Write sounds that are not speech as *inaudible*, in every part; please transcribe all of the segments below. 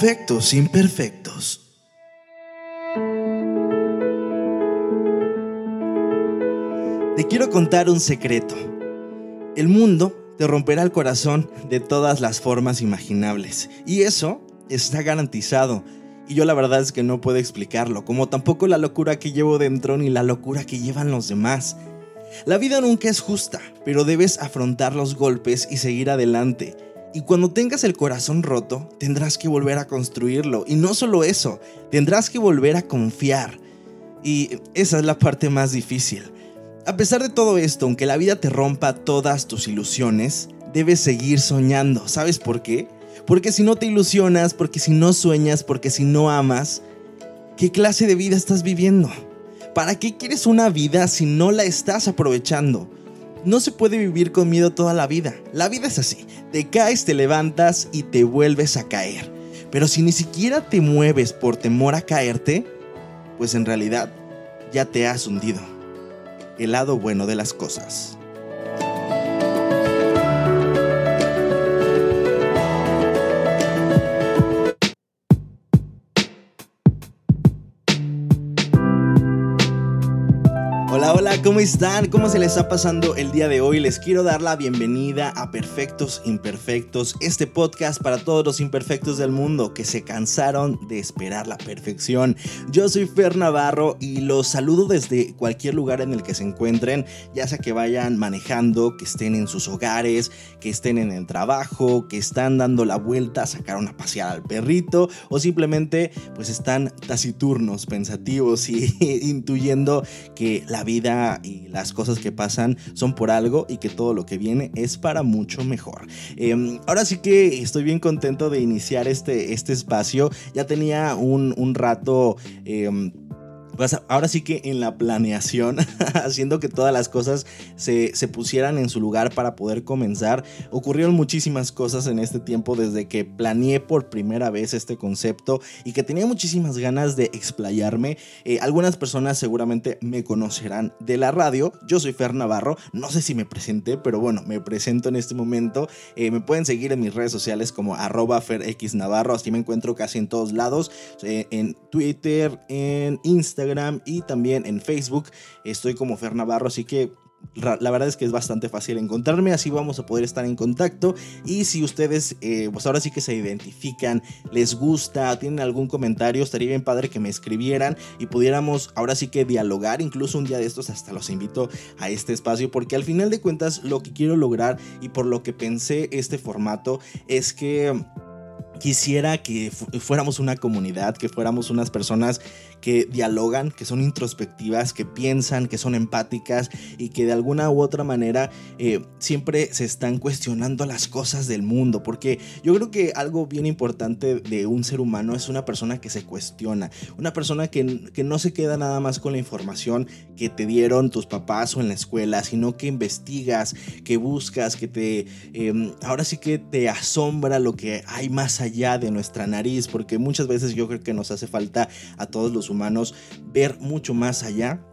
Perfectos imperfectos. Te quiero contar un secreto. El mundo te romperá el corazón de todas las formas imaginables. Y eso está garantizado. Y yo la verdad es que no puedo explicarlo, como tampoco la locura que llevo dentro ni la locura que llevan los demás. La vida nunca es justa, pero debes afrontar los golpes y seguir adelante. Y cuando tengas el corazón roto, tendrás que volver a construirlo. Y no solo eso, tendrás que volver a confiar. Y esa es la parte más difícil. A pesar de todo esto, aunque la vida te rompa todas tus ilusiones, debes seguir soñando. ¿Sabes por qué? Porque si no te ilusionas, porque si no sueñas, porque si no amas, ¿qué clase de vida estás viviendo? ¿Para qué quieres una vida si no la estás aprovechando? No se puede vivir con miedo toda la vida. La vida es así. Te caes, te levantas y te vuelves a caer. Pero si ni siquiera te mueves por temor a caerte, pues en realidad ya te has hundido. El lado bueno de las cosas. ¿Cómo están? ¿Cómo se les está pasando el día de hoy? Les quiero dar la bienvenida a Perfectos Imperfectos, este podcast para todos los imperfectos del mundo que se cansaron de esperar la perfección. Yo soy Fer Navarro y los saludo desde cualquier lugar en el que se encuentren, ya sea que vayan manejando, que estén en sus hogares, que estén en el trabajo, que están dando la vuelta a sacar una paseada al perrito o simplemente pues están taciturnos, pensativos y *laughs* intuyendo que la vida y las cosas que pasan son por algo y que todo lo que viene es para mucho mejor. Em, ahora sí que estoy bien contento de iniciar este, este espacio. Ya tenía un, un rato... Em, ahora sí que en la planeación, *laughs* haciendo que todas las cosas se, pusieran en su lugar para poder comenzar, ocurrieron muchísimas cosas en este tiempo desde que planeé por primera vez este concepto y que tenía muchísimas ganas de explayarme. Eh, algunas personas seguramente me conocerán de la radio. Yo soy Fer Navarro, no sé si me presenté, pero bueno, me presento en este momento. Eh, me pueden seguir en mis redes sociales como arroba FerXNavarro, así me encuentro casi en todos lados, eh, en Twitter, en Instagram y también en Facebook. Estoy como Fer Navarro, así que la verdad es que es bastante fácil encontrarme, así vamos a poder estar en contacto. Y si ustedes, eh, pues ahora sí que se identifican, les gusta, tienen algún comentario, estaría bien padre que me escribieran y pudiéramos ahora sí que dialogar. Incluso un día de estos, hasta los invito a este espacio, porque al final de cuentas, lo que quiero lograr y por lo que pensé este formato es que quisiera que fuéramos una comunidad, que fuéramos unas personas que dialogan, que son introspectivas, que piensan, que son empáticas y que de alguna u otra manera eh, siempre se están cuestionando las cosas del mundo. Porque yo creo que algo bien importante de un ser humano es una persona que se cuestiona, una persona que, que no se queda nada más con la información que te dieron tus papás o en la escuela, sino que investigas, que buscas, que te... Em, ahora sí que te asombra lo que hay más allá allá de nuestra nariz, porque muchas veces yo creo que nos hace falta a todos los humanos ver mucho más allá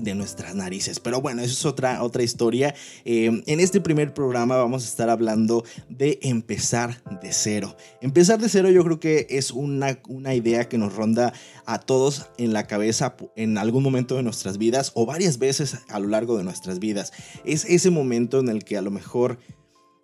de nuestras narices. Pero bueno, eso es otra, otra historia. Eh, en este primer programa vamos a estar hablando de empezar de cero. Empezar de cero yo creo que es una, una idea que nos ronda a todos en la cabeza en algún momento de nuestras vidas o varias veces a lo largo de nuestras vidas. Es ese momento en el que a lo mejor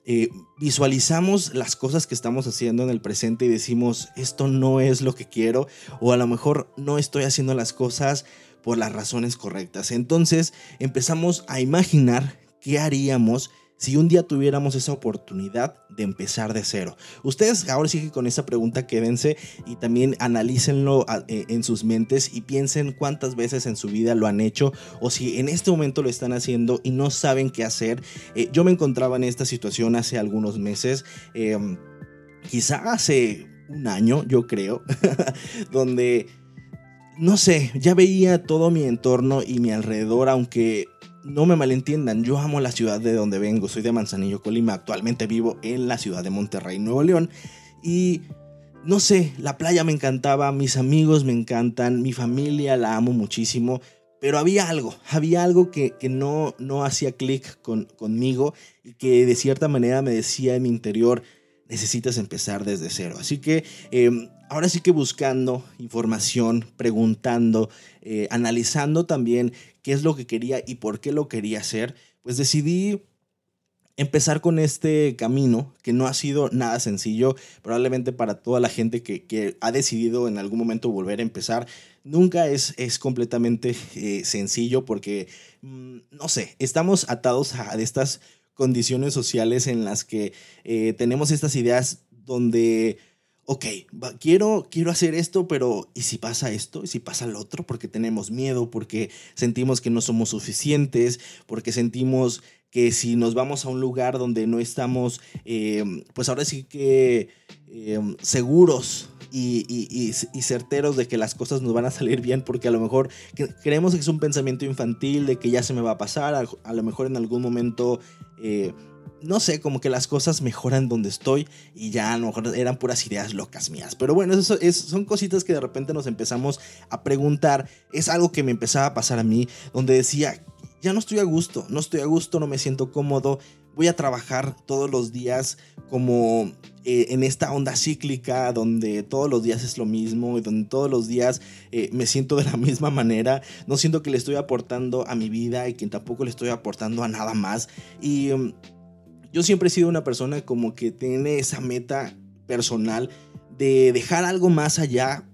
eh, visualizamos las cosas que estamos haciendo en el presente y decimos, esto no es lo que quiero, o a lo mejor no estoy haciendo las cosas por las razones correctas. Entonces empezamos a imaginar qué haríamos si un día tuviéramos esa oportunidad de empezar de cero? Ustedes ahora sí que con esa pregunta quédense y también analícenlo eh, en sus mentes y piensen cuántas veces en su vida lo han hecho o si en este momento lo están haciendo y no saben qué hacer. Eh, yo me encontraba en esta situación hace algunos meses, em, quizá hace un año, yo creo, *laughs* donde no sé, ya veía todo mi entorno y mi alrededor, aunque no me malentiendan, yo amo la ciudad de donde vengo, soy de Manzanillo, Colima, actualmente vivo en la ciudad de Monterrey, Nuevo León, y no sé, la playa me encantaba, mis amigos me encantan, mi familia la amo muchísimo, pero había algo, había algo que, no, no hacía clic con, conmigo y que de cierta manera me decía en mi interior, necesitas empezar desde cero. Así que em, ahora sí que buscando información, preguntando, eh, analizando también qué es lo que quería y por qué lo quería hacer, pues decidí empezar con este camino que no ha sido nada sencillo, probablemente para toda la gente que, ha decidido en algún momento volver a empezar, nunca es, es completamente eh, sencillo porque, mm, no sé, estamos atados a estas condiciones sociales en las que eh, tenemos estas ideas donde ok, quiero, quiero hacer esto, pero ¿y si pasa esto? ¿Y si pasa lo otro? Porque tenemos miedo, porque sentimos que no somos suficientes, porque sentimos que si nos vamos a un lugar donde no estamos, em, pues ahora sí que em, seguros y, certeros de que las cosas nos van a salir bien, porque a lo mejor creemos que es un pensamiento infantil de que ya se me va a pasar, a, lo mejor en algún momento... Eh, no sé, como que las cosas mejoran donde estoy y ya a lo mejor eran puras ideas locas mías. Pero bueno, eso son cositas que de repente nos empezamos a preguntar. Es algo que me empezaba a pasar a mí, donde decía, ya no estoy a gusto, no estoy a gusto, no me siento cómodo. Voy a trabajar todos los días como eh, en esta onda cíclica donde todos los días es lo mismo y donde todos los días eh, me siento de la *laughs* misma manera. No siento que le estoy aportando a mi vida y que tampoco le estoy aportando a nada más. Y mm, yo siempre he sido una persona como que tiene esa meta personal de dejar algo más allá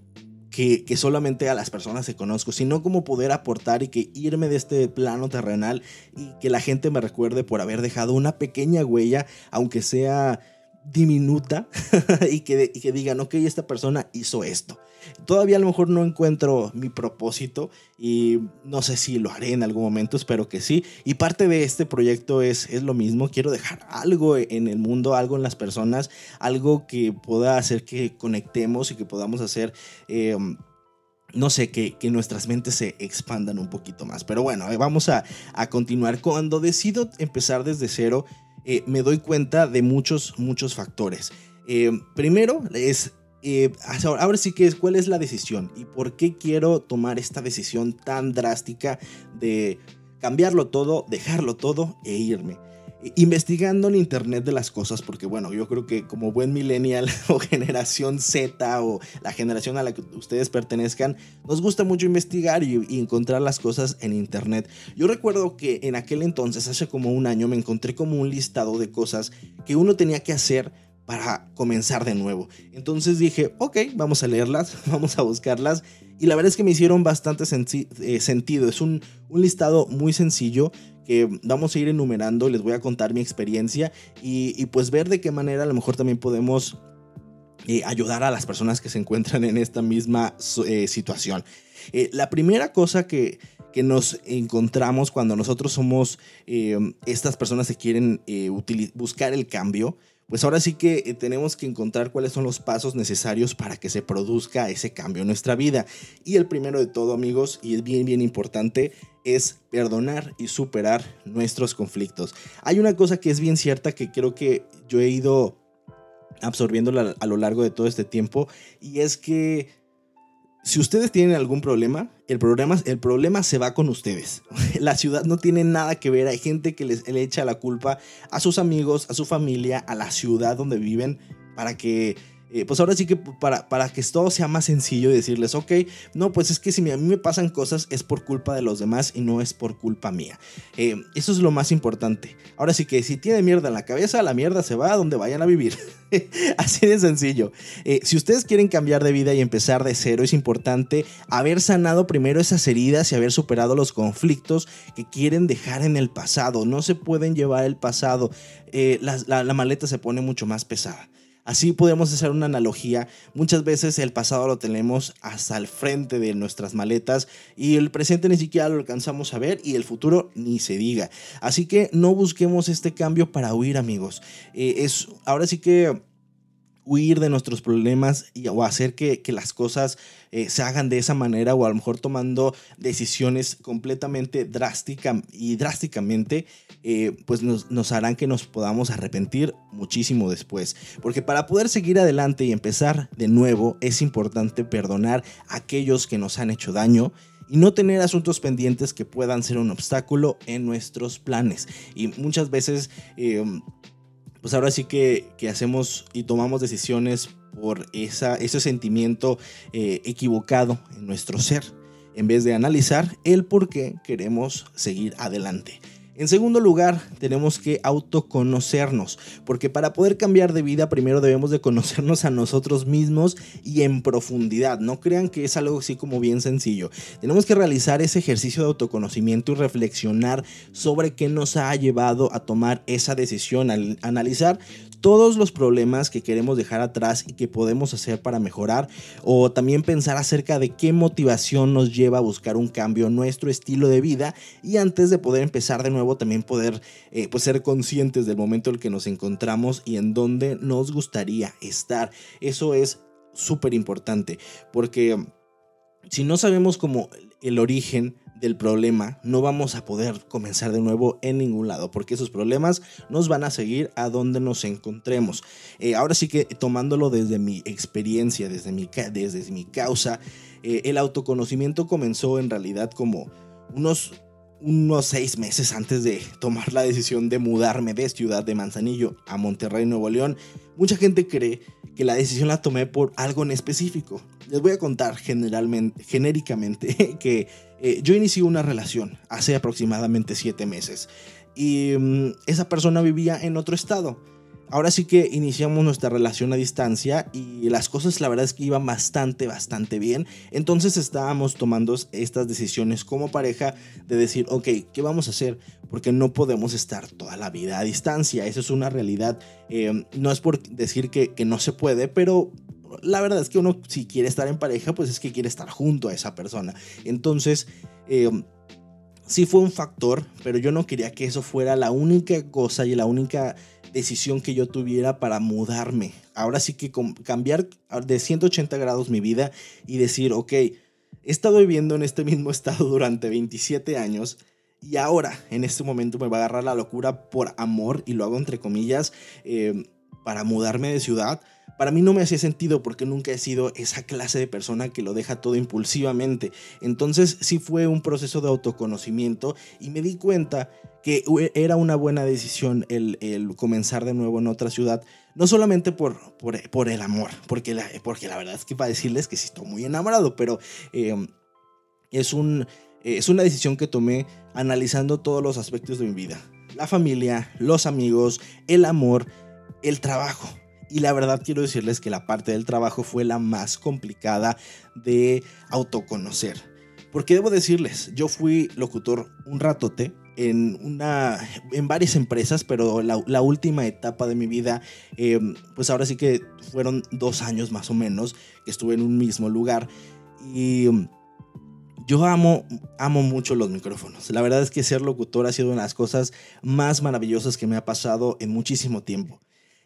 que, que, solamente a las personas que conozco, sino como poder aportar y que irme de este plano terrenal y que la gente me recuerde por haber dejado una pequeña huella, aunque sea diminuta, *laughs* y, que, y que digan, ok, esta persona hizo esto. Todavía a lo mejor no encuentro mi propósito y no sé si lo haré en algún momento, espero que sí. Y parte de este proyecto es, es lo mismo, quiero dejar algo en el mundo, algo en las personas, algo que pueda hacer que conectemos y que podamos hacer... Eh, no sé, que, que, nuestras mentes se expandan un poquito más. Pero bueno, eh, vamos a, a continuar. Cuando decido empezar desde cero, eh, me doy cuenta de muchos, muchos factores. primero es eh, ahora sí que es cuál es la decisión y por qué quiero tomar esta decisión tan drástica de cambiarlo todo, dejarlo todo e irme. Investigando en Internet de las cosas, porque bueno, yo creo que como buen millennial *laughs* o generación Z o la generación a la que ustedes pertenezcan, nos gusta mucho investigar y, y encontrar las cosas en Internet. Yo recuerdo que en aquel entonces, hace como un año, me encontré como un listado de cosas que uno tenía que hacer para comenzar de nuevo. Entonces dije, ok, vamos a leerlas, *laughs* vamos a buscarlas. Y la verdad es que me hicieron bastante eh, sentido. Es un, listado muy sencillo que vamos a ir enumerando. Les voy a contar mi experiencia y, pues ver de qué manera a lo mejor también podemos eh, ayudar a las personas que se encuentran en esta misma eh, situación. la primera cosa que, que nos encontramos cuando nosotros somos estas personas que quieren buscar el cambio pues ahora sí que eh, tenemos que encontrar cuáles son los pasos necesarios para que se produzca ese cambio en nuestra vida. Y el primero de todo, amigos, y es bien, bien importante, es perdonar y superar nuestros conflictos. Hay una cosa que es bien cierta que creo que yo he ido absorbiéndola a lo largo de todo este tiempo, y es que si ustedes tienen algún problema, el problema, el problema se va con ustedes. *laughs* La ciudad no tiene nada que ver. Hay gente que les, le echa la culpa a sus amigos, a su familia, a la ciudad donde viven para que eh, pues ahora sí que para, para que todo sea más sencillo y decirles, ok, no, pues es que si a mí me pasan cosas es por culpa de los demás y no es por culpa mía. Eh, eso es lo más importante. Ahora sí que si tiene mierda en la cabeza, la mierda se va a donde vayan a vivir. *laughs* Así de sencillo. Eh, si ustedes quieren cambiar de vida y empezar de cero, es importante haber sanado primero esas heridas y haber superado los conflictos que quieren dejar en el pasado. No se pueden llevar el pasado. la maleta se pone mucho más pesada. Así podemos hacer una analogía. Muchas veces el pasado lo tenemos hasta el frente de nuestras maletas y el presente ni siquiera lo alcanzamos a ver y el futuro ni se diga. Así que no busquemos este cambio para huir amigos. Eh, es, ahora sí que huir de nuestros problemas y, o hacer que, las cosas eh, se hagan de esa manera o a lo mejor tomando decisiones completamente drásticas y drásticamente, eh, pues nos, nos, harán que nos podamos arrepentir muchísimo después. Porque para poder seguir adelante y empezar de nuevo es importante perdonar a aquellos que nos han hecho daño y no tener asuntos pendientes que puedan ser un obstáculo en nuestros planes. Y muchas veces... Eh, pues ahora sí que, hacemos y tomamos decisiones por esa, ese sentimiento eh, equivocado en nuestro ser, en vez de analizar el por qué queremos seguir adelante. En segundo lugar, tenemos que autoconocernos, porque para poder cambiar de vida primero debemos de conocernos a nosotros mismos y en profundidad. No crean que es algo así como bien sencillo. Tenemos que realizar ese ejercicio de autoconocimiento y reflexionar sobre qué nos ha llevado a tomar esa decisión, al analizar todos los problemas que queremos dejar atrás y que podemos hacer para mejorar o también pensar acerca de qué motivación nos lleva a buscar un cambio en nuestro estilo de vida y antes de poder empezar de nuevo también poder eh, pues ser conscientes del momento en el que nos encontramos y en dónde nos gustaría estar. Eso es súper importante porque si no sabemos como el origen del problema, no vamos a poder comenzar de nuevo en ningún lado, porque esos problemas nos van a seguir a donde nos encontremos. Eh, ahora sí que tomándolo desde mi experiencia, desde mi, desde mi causa, eh, el autoconocimiento comenzó en realidad como unos unos seis meses antes de tomar la decisión de mudarme de Ciudad de Manzanillo a Monterrey, Nuevo León, mucha gente cree que la decisión la tomé por algo en específico. Les voy a contar generalmente, genéricamente *laughs* que eh, yo inicié una relación hace aproximadamente siete meses y mm, esa persona vivía en otro estado. Ahora sí que iniciamos nuestra relación a distancia y las cosas la verdad es que iban bastante, bastante bien. Entonces estábamos tomando estas decisiones como pareja de decir, ok, ¿qué vamos a hacer? Porque no podemos estar toda la vida a distancia. Eso es una realidad. Eh, no es por decir que, no se puede, pero la verdad es que uno si quiere estar en pareja, pues es que quiere estar junto a esa persona. Entonces, eh, sí fue un factor, pero yo no quería que eso fuera la única cosa y la única decisión que yo tuviera para mudarme. Ahora sí que cambiar de 180 grados mi vida y decir, ok, he estado viviendo en este mismo *laughs* estado durante 27 años y ahora en este momento me va a agarrar la locura por amor y lo hago entre comillas eh, para mudarme de ciudad para mí no me hacía sentido porque nunca he sido esa clase de persona que lo deja todo impulsivamente. Entonces sí fue un proceso de autoconocimiento y me di cuenta que era una buena decisión el, comenzar de nuevo en otra ciudad, no solamente por, el amor, porque la, verdad es que para decirles que sí estoy muy enamorado, pero em, es una decisión que tomé analizando todos los aspectos de mi vida. La familia, los amigos, el amor, el trabajo. Y la verdad quiero decirles que la parte del trabajo fue la más complicada de autoconocer. Porque debo decirles, yo fui locutor un ratote en, una, en varias empresas, pero la, última etapa de mi vida, eh, pues ahora sí que fueron dos años más o menos que estuve en un mismo lugar. Y yo amo, amo mucho los micrófonos. La verdad es que ser locutor ha sido una de las cosas más maravillosas que me ha pasado en muchísimo tiempo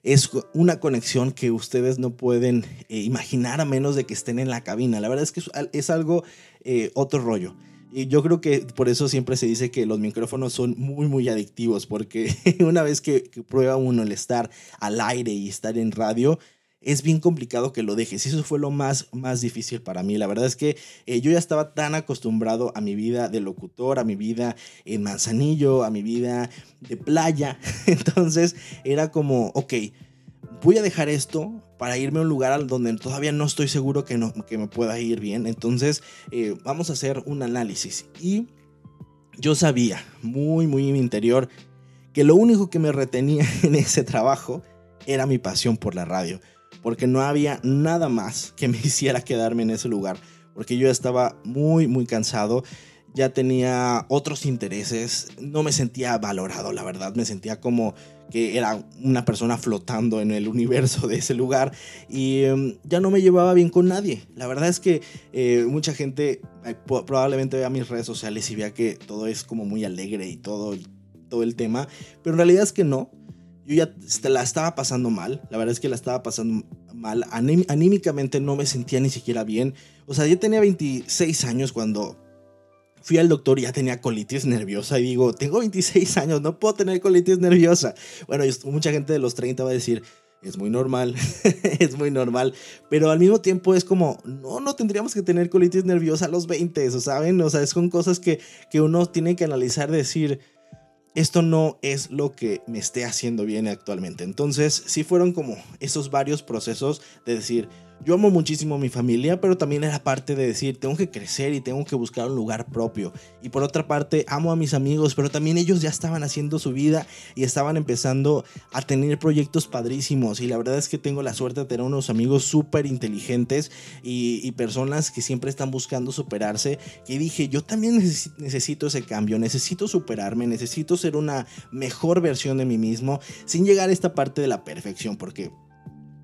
es una conexión que ustedes no pueden eh, imaginar a menos de que estén en la cabina. La verdad es que es, algo eh, otro rollo. Y yo creo que por eso siempre se dice que los micrófonos son muy, muy adictivos, porque *laughs* una vez que, que prueba uno el estar al aire y estar en radio, es bien complicado que lo dejes. Y eso fue lo más, más difícil para mí. La verdad es que eh, yo ya estaba tan acostumbrado a mi vida de locutor, a mi vida en Manzanillo, a mi vida de playa. *laughs* Entonces era como, ok, voy a dejar esto para irme a un lugar donde todavía no estoy seguro que, no, que me pueda ir bien. Entonces eh, vamos a hacer un análisis. Y yo sabía muy, muy en mi interior que lo único que me retenía *laughs* en ese trabajo era mi pasión por la radio porque no había nada más que me *laughs* hiciera quedarme en ese lugar, porque yo estaba muy, muy cansado, ya tenía otros intereses, no me sentía valorado, la verdad, me sentía como que era una persona flotando en el *laughs* universo de ese lugar y em, ya no me llevaba bien con nadie. La verdad es que eh, mucha gente eh, probablemente vea mis redes sociales y vea que todo es como muy alegre y todo, todo el tema, pero en realidad es que no yo ya la estaba pasando mal, la verdad es que la estaba pasando mal, anímicamente no me sentía ni siquiera bien, o sea, yo tenía 26 años cuando fui al doctor y ya tenía colitis nerviosa y digo, tengo 26 años, no puedo tener colitis nerviosa. Bueno, mucha gente de los 30 va a decir, es muy normal, *laughs* es muy normal, pero al mismo tiempo es como, no, no tendríamos que tener colitis nerviosa a los 20, ¿saben? O sea, es con cosas que, que uno tiene que analizar, decir, esto no es lo que me esté haciendo bien actualmente. Entonces, sí fueron como esos varios procesos de decir, yo amo muchísimo a mi familia, pero también era parte de decir, tengo que crecer y tengo que buscar un lugar propio. Y por otra parte, amo a mis amigos, pero también ellos ya estaban haciendo su vida y estaban empezando a tener proyectos padrísimos. Y la verdad es que tengo la suerte de tener unos amigos súper inteligentes y, personas que siempre están buscando superarse. Y dije, yo también necesito ese cambio, necesito superarme, necesito ser una mejor versión de mí mismo sin llegar a esta parte de la perfección, porque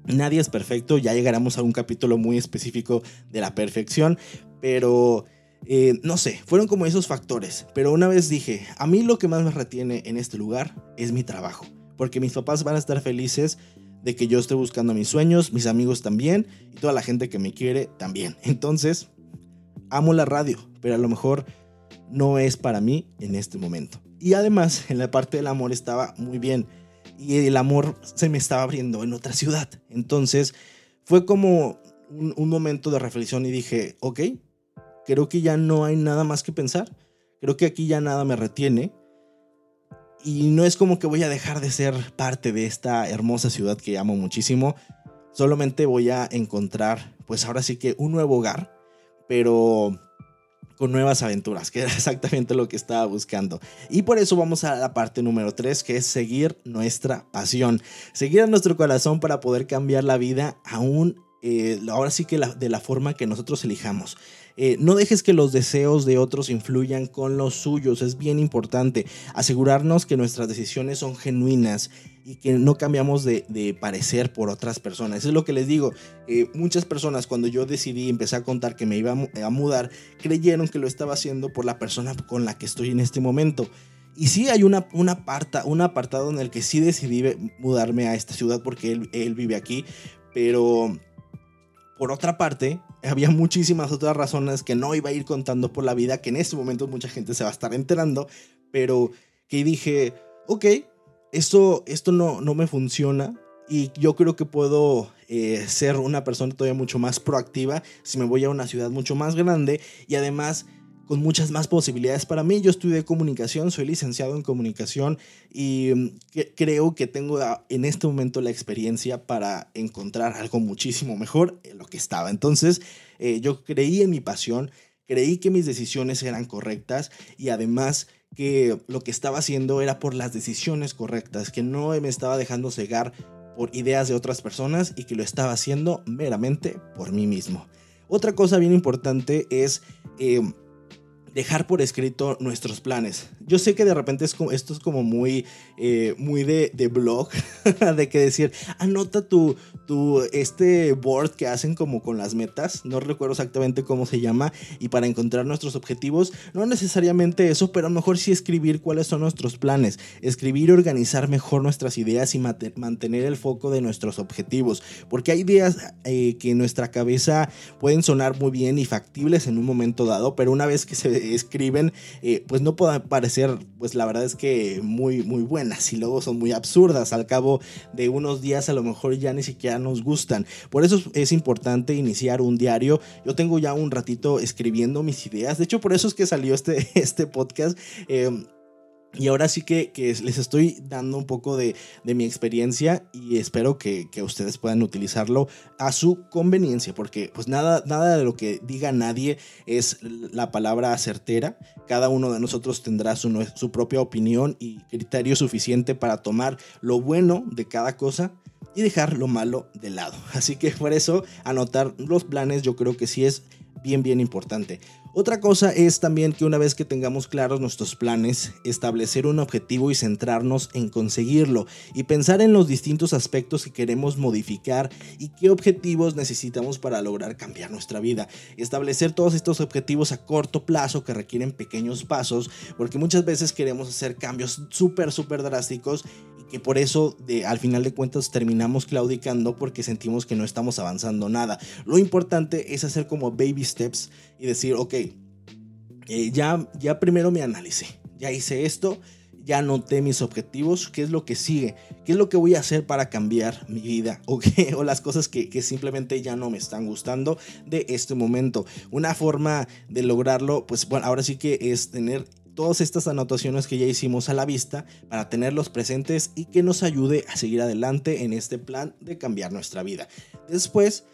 Nadie es perfecto, ya llegaremos a un capítulo muy específico de la perfección, pero eh, no sé, fueron como esos factores. Pero una vez dije, a mí lo que más me retiene en este lugar es mi trabajo, porque mis papás van a estar felices de que yo esté buscando mis sueños, mis amigos también, y toda la gente que me quiere también. *laughs* Entonces, amo la radio, pero a lo mejor no es para mí en este momento. Y además, en la parte del amor estaba muy bien y el amor se me estaba abriendo en otra ciudad. Entonces fue como un, momento de reflexión y dije, ok, creo que ya no hay nada más que pensar. Creo que aquí ya nada me retiene. Y no es como que voy a dejar de ser parte de esta hermosa ciudad que amo muchísimo. Solamente voy a encontrar, pues ahora sí que un nuevo hogar. Pero con nuevas aventuras, que era *laughs* exactamente lo que estaba buscando. Y por eso vamos a la parte número 3, que es seguir nuestra pasión. Seguir a nuestro corazón para poder cambiar la vida aún, eh, ahora sí que de la forma que nosotros elijamos. Eh, no dejes que los deseos de otros influyan con los suyos, es bien importante. Asegurarnos que nuestras decisiones son genuinas y que no cambiamos de, parecer por otras personas. Eso es lo que les digo. Eh, muchas personas cuando yo decidí empecé a contar que me iba a, mudar, creyeron que lo estaba haciendo por la persona con la que estoy en este momento. Y sí hay una, una un apartado en el que sí decidí mudarme a esta ciudad porque él vive aquí, pero por otra parte, había muchísimas otras razones que no iba a ir contando por la vida, que en este momento mucha gente se va a estar enterando, pero que dije, ok, esto, esto no, no me funciona y yo creo que puedo eh, ser una persona todavía mucho más proactiva si me voy a una ciudad mucho más grande y además con muchas más posibilidades para mí. Yo estudié comunicación, soy licenciado en comunicación y mm, creo que tengo en este momento la experiencia para encontrar algo muchísimo mejor en lo que estaba. Entonces, eh, yo creí en mi pasión, creí que mis decisiones eran correctas y además que lo que estaba haciendo era por las decisiones correctas, que no me estaba dejando cegar por ideas de otras personas y que lo estaba haciendo meramente por mí mismo. Otra cosa bien importante es... Eh, dejar por escrito nuestros planes. Yo sé que de repente es como, esto es como muy, eh, muy de, blog, *laughs* de que decir, anota tu, tu, este board que hacen como con las metas, no recuerdo exactamente cómo se llama, y para encontrar nuestros objetivos, no necesariamente eso, pero a lo mejor sí escribir cuáles son nuestros planes, escribir y organizar mejor nuestras ideas y mantener el foco de nuestros objetivos, porque hay ideas eh, que en nuestra cabeza pueden sonar muy bien y factibles en un momento dado, pero una vez que se escriben, eh, pues no pueden parecer, pues la verdad es que muy, muy buenas y luego son muy absurdas. Al cabo de unos días a lo mejor ya ni siquiera nos gustan. Por eso es importante iniciar un diario. Yo tengo ya un ratito escribiendo mis ideas. De hecho, por eso es que salió este, *laughs* este podcast. Eh, y ahora sí que, les estoy dando un poco de, mi experiencia y espero que, ustedes puedan utilizarlo a su conveniencia, porque pues nada, nada de lo que diga nadie es la palabra certera. Cada uno de nosotros tendrá su, su propia opinión y criterio suficiente para tomar lo bueno de cada cosa y dejar lo malo de lado. Así que por eso anotar los planes yo creo que sí es bien, bien importante. Otra cosa es también que una vez que tengamos claros nuestros planes, establecer un objetivo y centrarnos en conseguirlo y pensar en los distintos aspectos que queremos modificar y qué objetivos necesitamos para lograr cambiar nuestra vida. Establecer todos estos objetivos a corto plazo que requieren pequeños pasos porque muchas veces queremos hacer cambios súper, súper drásticos que por eso al final de cuentas terminamos claudicando porque sentimos que no estamos avanzando nada. Lo importante es hacer como baby steps y decir, ok, eh, ya, ya primero me analicé, ya hice esto, ya anoté mis objetivos, qué es lo que sigue, qué es lo que voy a hacer para cambiar mi vida *laughs* o, o las cosas que, que, simplemente ya no me están gustando de este momento. Una forma de lograrlo, pues bueno, ahora sí que es tener todas estas anotaciones que ya hicimos a la vista para tenerlos presentes y que nos ayude a seguir adelante en este plan de cambiar nuestra vida. Después,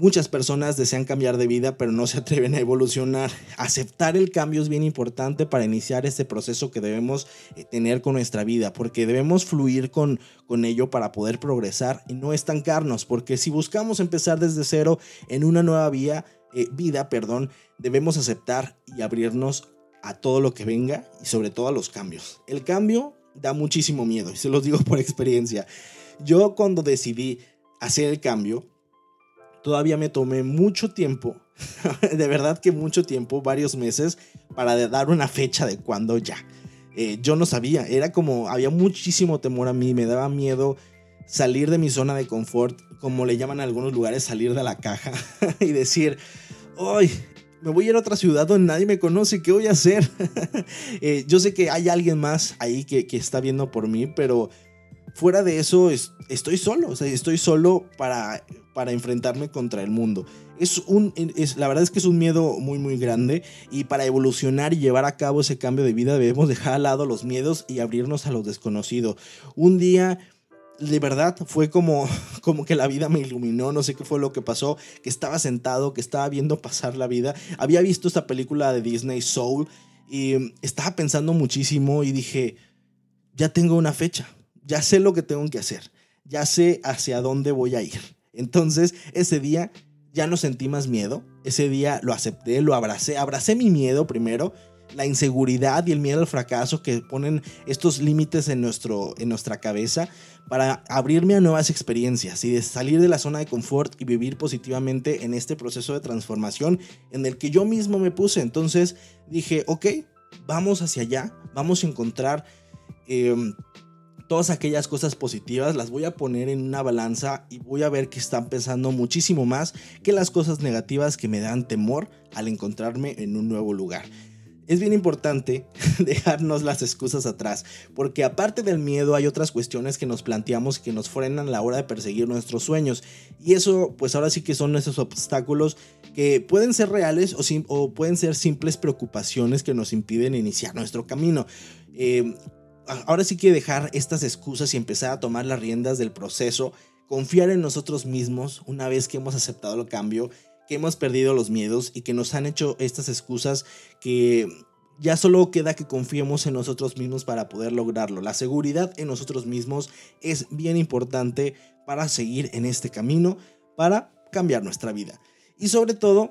Muchas personas desean cambiar de vida pero no se atreven a evolucionar. Aceptar el cambio es bien importante para iniciar este proceso que debemos eh, tener con nuestra vida, porque debemos fluir con, con ello para poder progresar y no estancarnos, porque si buscamos empezar desde cero en una nueva eh, vida, perdón, debemos aceptar y abrirnos a todo lo que venga y sobre todo a los cambios. El cambio da muchísimo miedo y se los digo por experiencia. Yo cuando decidí hacer el cambio, todavía me tomé mucho tiempo, *laughs* de verdad que mucho tiempo, varios meses, para dar una fecha de cuándo ya. Eh, yo no sabía, era como, había muchísimo temor a mí, me daba miedo salir de mi zona de confort, como le llaman en algunos lugares, salir de la caja *laughs* y decir, ¡ay! Me voy a ir a otra ciudad donde nadie me conoce, ¿qué voy a hacer? *laughs* Eh, yo sé que hay alguien más ahí que, que está viendo por mí, pero fuera de eso estoy solo, o sea, estoy solo para, para enfrentarme contra el mundo. Es un, es, la verdad es que es un miedo muy muy grande y para evolucionar y llevar a cabo ese cambio de vida debemos dejar al lado los miedos y abrirnos a lo desconocido. Un día de verdad fue como, *laughs* como que la vida me iluminó, no sé qué fue lo que pasó, que estaba sentado, que estaba viendo pasar la vida. Había visto esta película de Disney Soul y estaba pensando muchísimo y dije, ya tengo una fecha, ya sé lo que tengo que hacer, ya sé hacia dónde voy a ir. Entonces, ese día ya no sentí más miedo, ese día lo acepté, lo abracé, abracé mi miedo primero, la inseguridad y el miedo al fracaso que ponen estos límites en, nuestro, en nuestra cabeza para abrirme a nuevas experiencias y de salir de la zona de confort y vivir positivamente en este proceso de transformación en el que yo mismo me puse. Entonces dije, ok, vamos hacia allá, vamos a encontrar... Em, todas aquellas cosas positivas las voy a poner en una balanza y voy a ver que están pesando muchísimo más que las cosas negativas que me dan temor al encontrarme en un nuevo lugar. Es bien importante *laughs* dejarnos las excusas atrás, porque aparte del miedo hay otras cuestiones que nos planteamos que nos frenan a la hora de perseguir nuestros sueños. Y eso, pues ahora sí que son esos obstáculos que pueden ser reales o, pueden ser simples preocupaciones que nos impiden iniciar nuestro camino. Eh, ahora sí que dejar estas excusas y empezar a tomar las riendas del proceso, confiar en nosotros mismos una vez que hemos aceptado el cambio, que hemos perdido los miedos y que nos han hecho estas excusas que ya solo queda que confiemos en nosotros mismos para poder lograrlo. La seguridad en nosotros mismos es bien importante para seguir en este camino, para cambiar nuestra vida. Y sobre todo,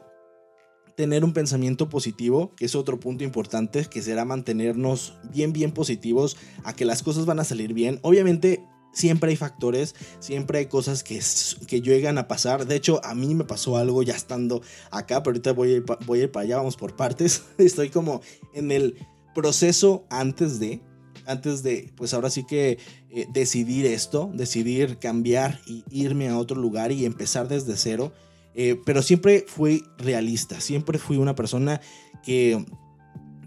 tener un pensamiento positivo, que es otro punto importante, que será mantenernos bien, bien positivos a que las cosas van a salir bien. Obviamente, siempre hay factores, siempre hay cosas que, que llegan a pasar. De hecho, a mí me pasó algo ya estando acá, pero ahorita voy a ir, voy a ir para allá, vamos por partes. *laughs* Estoy como en el proceso antes de, antes de, pues ahora sí que eh, decidir esto, decidir cambiar y irme a otro lugar y empezar desde cero. Eh, pero siempre fui realista, siempre fui una persona que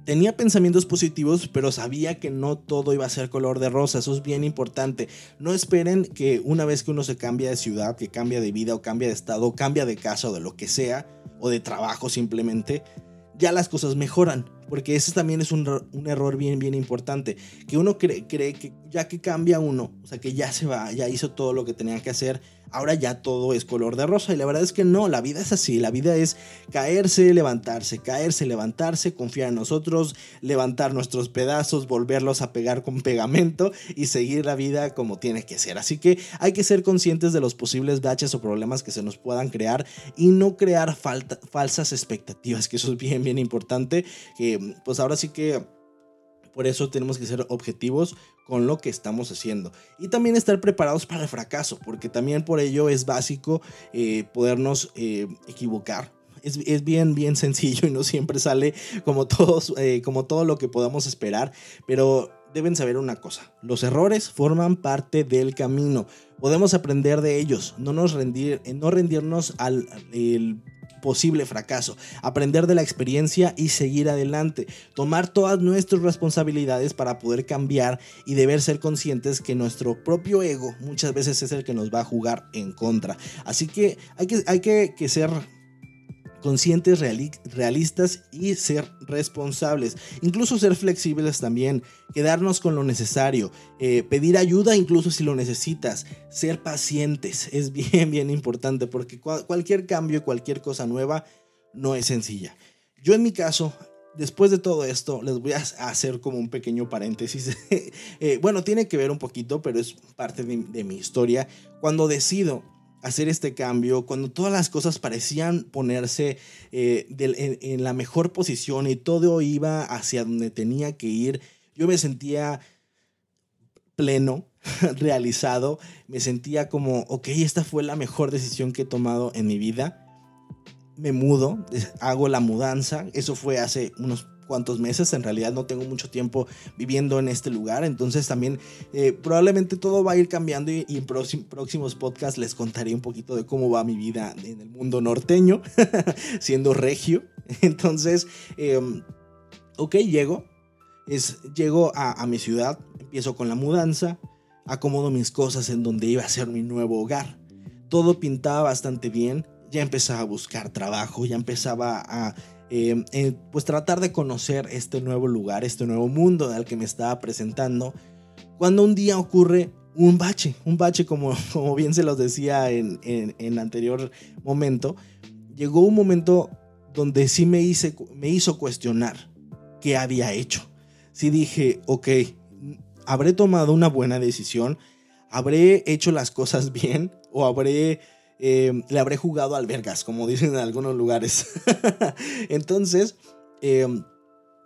tenía pensamientos positivos, pero sabía que no todo iba a ser color de rosa. Eso es bien importante. No esperen que una vez que uno se cambia de ciudad, que cambia de vida o cambia de estado, cambia de casa o de lo que sea, o de trabajo simplemente, ya las cosas mejoran. Porque ese también es un, error bien, bien importante. Que uno cree, cree que ya que cambia uno, o sea, que ya se va, ya hizo todo lo que tenía que hacer, ahora ya todo es color de rosa. Y la verdad es que no, la vida es así. La vida es caerse, levantarse, caerse, levantarse, confiar en nosotros, levantar nuestros pedazos, volverlos a pegar con pegamento y seguir la vida como tiene que ser. Así que hay que ser conscientes de los posibles baches o problemas que se nos puedan crear y no crear falsas expectativas, que eso es bien, bien importante. Pues ahora sí que por eso tenemos que ser objetivos con lo que estamos haciendo. Y también estar preparados para el fracaso, porque también por ello es básico eh, podernos eh, equivocar. Es, es, bien, bien sencillo y no siempre sale como, todos, eh, como todo lo que podamos esperar, pero deben saber una cosa, los errores forman parte del camino, podemos aprender de ellos, no, nos rendir, no rendirnos al posible fracaso, aprender de la experiencia y seguir adelante, tomar todas nuestras responsabilidades para poder cambiar y deber ser conscientes que nuestro propio ego muchas veces es el que nos va a jugar en contra. Así que hay que, hay que, que ser conscientes, realistas y ser responsables. Incluso ser flexibles también, quedarnos con lo necesario, eh, pedir ayuda incluso si lo necesitas, ser pacientes *laughs* es bien, bien importante porque cualquier cambio, cualquier cosa nueva no es sencilla. Yo en mi caso, después de todo esto, les voy a hacer como un pequeño paréntesis. *laughs* Eh, bueno, tiene que ver un poquito, pero es parte de mi historia. Cuando decido hacer este cambio, cuando todas las cosas parecían ponerse eh, en, la mejor posición y todo iba hacia donde tenía que ir, yo me sentía pleno, *laughs* realizado, me sentía como, ok, esta fue la mejor decisión que he tomado en mi vida. Me mudo, hago la mudanza, eso fue hace unos cuantos meses, en realidad no tengo mucho tiempo viviendo en este lugar, entonces también eh, probablemente todo va a ir cambiando y, en próximos podcasts les contaré un poquito de cómo va mi vida en el mundo norteño, *laughs* siendo regio. *laughs* Entonces, em, ok, llego, es, llego a, a mi ciudad, empiezo con la mudanza, acomodo mis cosas en donde iba a ser mi nuevo hogar. Todo pintaba bastante bien, ya empezaba a buscar trabajo, ya empezaba a Em, eh, pues tratar de conocer este nuevo lugar, este nuevo mundo al que me estaba presentando, cuando un día ocurre un bache, un bache como, *laughs* como bien se los decía en, en, anterior momento, llegó un momento donde sí me, hice, me hizo cuestionar qué había hecho. Sí dije, ok, habré tomado una buena decisión, habré hecho las cosas *laughs* bien o habré Em, le habré jugado albergas, como *laughs* dicen en algunos lugares. *laughs* Entonces, eh,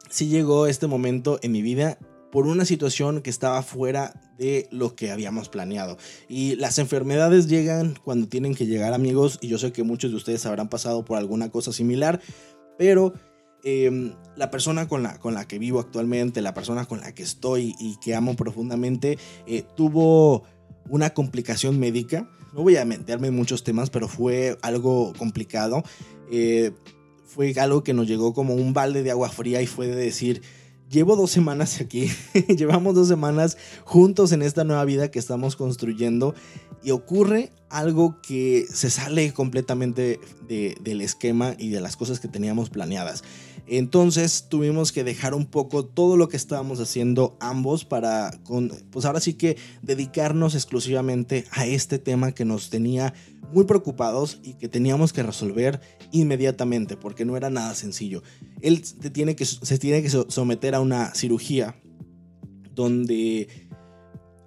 sí llegó este momento en mi vida por una situación que estaba fuera de lo que habíamos planeado. Y las enfermedades llegan cuando tienen que llegar amigos y yo sé que muchos de ustedes habrán pasado por alguna cosa similar, pero em, la persona con la, con la que vivo actualmente, la persona con la que estoy y que amo profundamente, eh, tuvo una complicación médica no voy a meterme en muchos temas, pero fue algo complicado. Eh, fue algo que nos llegó como un balde de agua fría y fue de decir, llevo dos semanas aquí, *laughs* llevamos dos semanas juntos en esta nueva vida que estamos construyendo y ocurre algo que se sale completamente del esquema y de las cosas que teníamos planeadas. Entonces tuvimos que dejar un poco todo lo que estábamos haciendo ambos para, con, pues ahora sí que dedicarnos exclusivamente a este tema que nos tenía muy preocupados y que teníamos que resolver inmediatamente porque no era nada sencillo. Él tiene que, se tiene que someter a una cirugía donde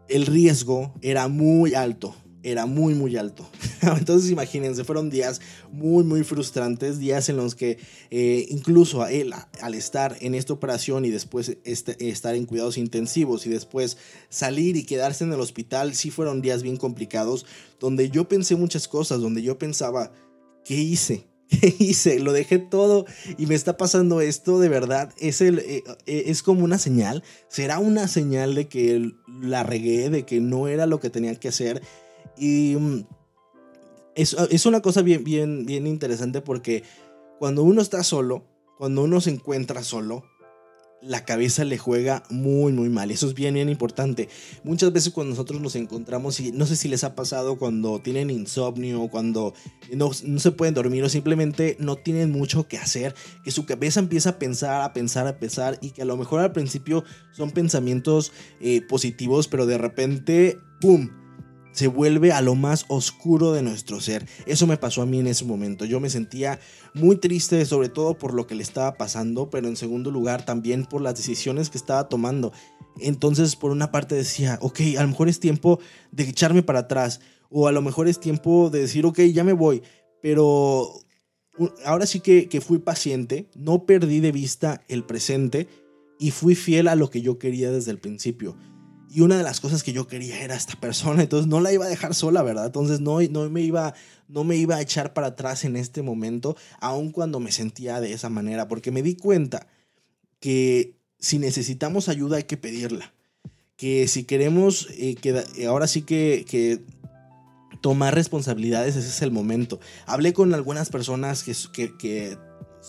el riesgo era muy alto era muy muy alto. *laughs* Entonces imagínense, fueron días muy muy frustrantes, días en los que eh, incluso a él al estar en esta operación y después este, estar en cuidados intensivos y después salir y quedarse en el hospital, sí fueron días bien complicados, donde yo pensé muchas cosas, donde yo pensaba, ¿qué hice? *laughs* ¿Qué hice? Lo dejé todo y me está pasando esto, de verdad, es, el, eh, eh, es como una señal, será una señal de que la regué, de que no era lo que tenía que hacer y mm, es, es, una cosa bien, bien, bien interesante porque cuando uno está solo, cuando uno se encuentra solo, la cabeza le juega muy, muy mal. Eso es bien, bien importante. Muchas veces cuando nosotros nos encontramos, y no sé si les ha pasado cuando tienen insomnio, cuando no, no, se pueden dormir o simplemente no tienen mucho que hacer, que su cabeza empieza a pensar, a pensar, a pensar y que a lo mejor al principio son pensamientos eh, positivos, pero de repente, ¡pum! Se vuelve a lo más oscuro de nuestro ser. Eso me pasó a mí en ese momento. Yo me sentía muy triste, sobre todo por lo que le estaba pasando, pero en segundo lugar también por las decisiones que estaba tomando. Entonces, por una parte decía, ok, a lo mejor es tiempo de echarme para atrás, o a lo mejor es tiempo de decir, ok, ya me voy, pero ahora sí que, que fui paciente, no perdí de vista el presente y fui fiel a lo que yo quería desde el principio. Y una de las cosas que yo quería era esta persona, entonces no la iba a dejar sola, ¿verdad? Entonces no, no, me, iba, no me iba a echar para atrás en este momento, aun cuando me sentía de esa manera, porque me di cuenta que si necesitamos ayuda hay que pedirla. Que si queremos, eh, que ahora sí que, tomar responsabilidades, ese es el momento. Hablé con algunas personas que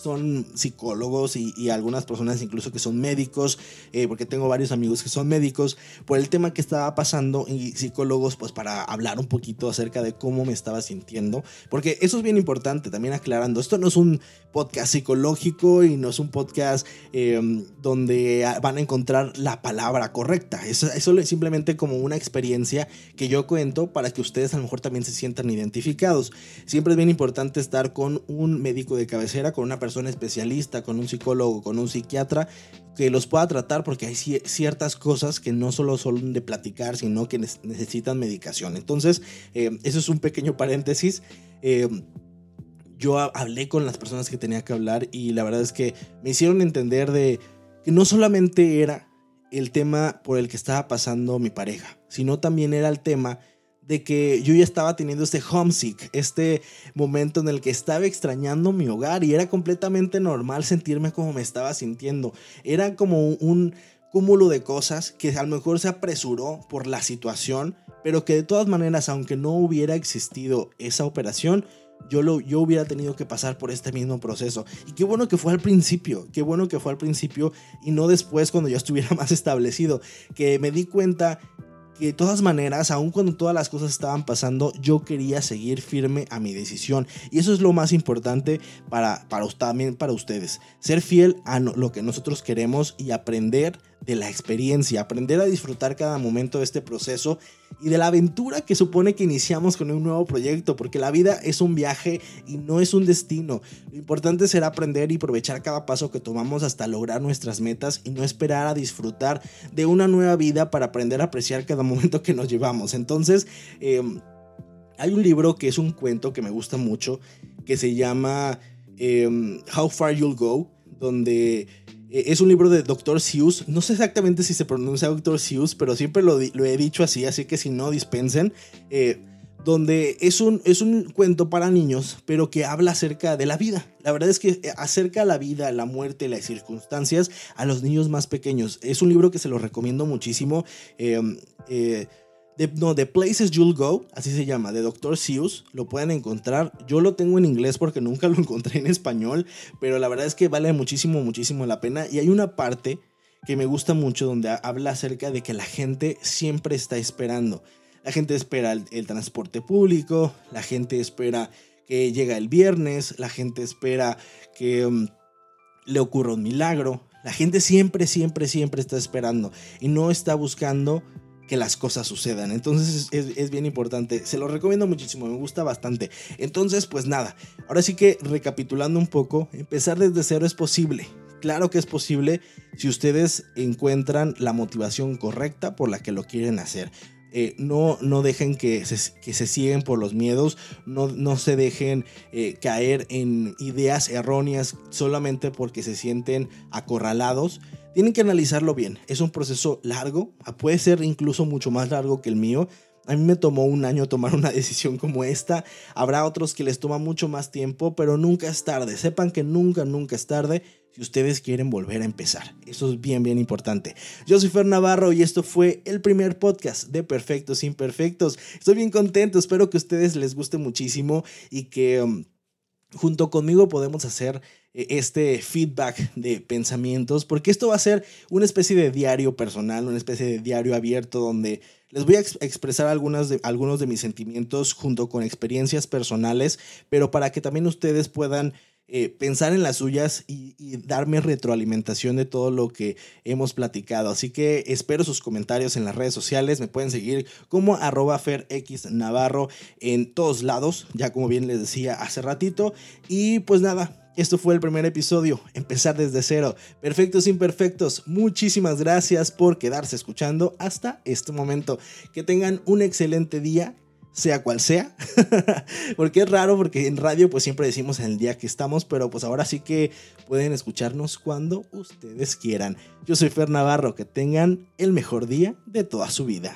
son psicólogos y, algunas personas incluso que son médicos, eh, porque tengo varios amigos que son médicos, por el tema que estaba pasando y psicólogos, pues para hablar un poquito acerca de cómo me estaba sintiendo, porque eso es bien importante, también aclarando, esto no es un podcast psicológico y no es un podcast em, donde van a encontrar la palabra correcta, eso, eso es simplemente como una experiencia que yo cuento para que ustedes a lo mejor también se sientan identificados. Siempre es bien importante estar con un médico de cabecera, con una persona especialista, con un psicólogo, con un psiquiatra, que los pueda tratar porque hay ciertas cosas que no solo son de platicar, sino que necesitan medicación. Entonces, eh, eso es un pequeño paréntesis. Eh, yo hablé con las personas que tenía que hablar y la verdad es que me hicieron entender de que no solamente era el tema por el que estaba pasando mi pareja, sino también era el tema de que yo ya estaba teniendo este homesick, este momento en el que estaba extrañando mi hogar y era completamente normal sentirme como me estaba sintiendo. Era como un cúmulo de cosas que a lo mejor se apresuró por la situación, pero que de todas maneras, aunque no hubiera existido esa operación, yo, lo, yo hubiera tenido que pasar por este mismo proceso. Y qué bueno que fue al principio, qué bueno que fue al principio y no después cuando ya estuviera *laughs* más establecido, que me di cuenta de todas maneras, aun cuando todas las cosas estaban pasando, yo quería seguir firme a mi decisión. Y eso es lo más importante para, para, también para ustedes. Ser fiel a lo que nosotros queremos y aprender de la experiencia, aprender a disfrutar cada momento de este proceso y de la aventura que supone que iniciamos con un nuevo proyecto, porque la vida es un viaje y no es un destino. Lo importante será aprender y aprovechar cada paso que tomamos hasta lograr nuestras metas y no esperar a disfrutar de una nueva vida para aprender a apreciar cada momento que nos llevamos. Entonces, em, hay un libro que es un cuento que me gusta mucho, que se llama em, How Far You'll Go, donde es un libro de Dr. Seuss. No sé exactamente si se pronuncia Dr. Seuss, pero siempre lo, he dicho así, así que si no, dispensen. Eh, donde es un, es un cuento para niños, pero que habla acerca de la vida. La verdad es que eh, acerca la vida, la muerte, las circunstancias a los niños más pequeños. Es un libro que se lo recomiendo muchísimo. No, The Places You'll Go, así se llama, de Dr. Seuss, lo pueden encontrar. Yo lo tengo en inglés porque nunca lo *laughs* encontré en español, pero la verdad es que vale muchísimo, muchísimo la pena. Y hay una parte que me gusta mucho donde habla acerca de que la gente siempre está esperando. La gente espera el, transporte público, la gente espera que llegue el viernes, la gente espera que um, le ocurra un milagro. La gente siempre, siempre, siempre está esperando y no está buscando que las cosas sucedan. Entonces es, bien importante. Se lo recomiendo muchísimo, me gusta bastante. Entonces, pues nada, ahora sí que recapitulando un poco, empezar desde cero es posible. Claro que es posible si ustedes encuentran la motivación correcta por la que lo quieren hacer. Eh, no, no dejen que se, que se siguen por los miedos, no, no se dejen eh, caer en ideas erróneas solamente porque se sienten acorralados. Tienen que analizarlo bien. Es un proceso largo, puede ser incluso mucho más largo que el mío. A mí me tomó un año tomar una *laughs* decisión como esta. Habrá otros que les toma mucho más tiempo, pero nunca es tarde. Sepan que nunca, nunca es tarde si ustedes quieren volver a empezar. Eso es bien, bien importante. Yo soy Fer Navarro y esto fue el primer podcast de Perfectos Imperfectos. Estoy bien contento, espero que a ustedes les guste muchísimo y que um, junto conmigo podemos hacer este feedback de pensamientos, porque esto va a ser una especie de diario personal, una especie de diario abierto donde les voy a expresar algunas de, algunos de mis sentimientos junto con experiencias personales, pero para que también ustedes puedan eh, pensar en las suyas y, darme retroalimentación de todo lo que hemos platicado. Así que espero sus comentarios en las redes sociales. Me pueden seguir como arroba ferxnavarro en todos lados, ya como bien les decía hace ratito. Y pues nada, esto fue el primer episodio, empezar desde cero. Perfectos imperfectos, muchísimas gracias por quedarse escuchando hasta este momento. Que tengan un excelente día sea cual sea. *laughs* porque es raro, porque en radio pues siempre decimos el día que estamos, pero pues ahora sí que pueden escucharnos cuando ustedes quieran. Yo soy Fer Navarro, que tengan el mejor día de toda su vida.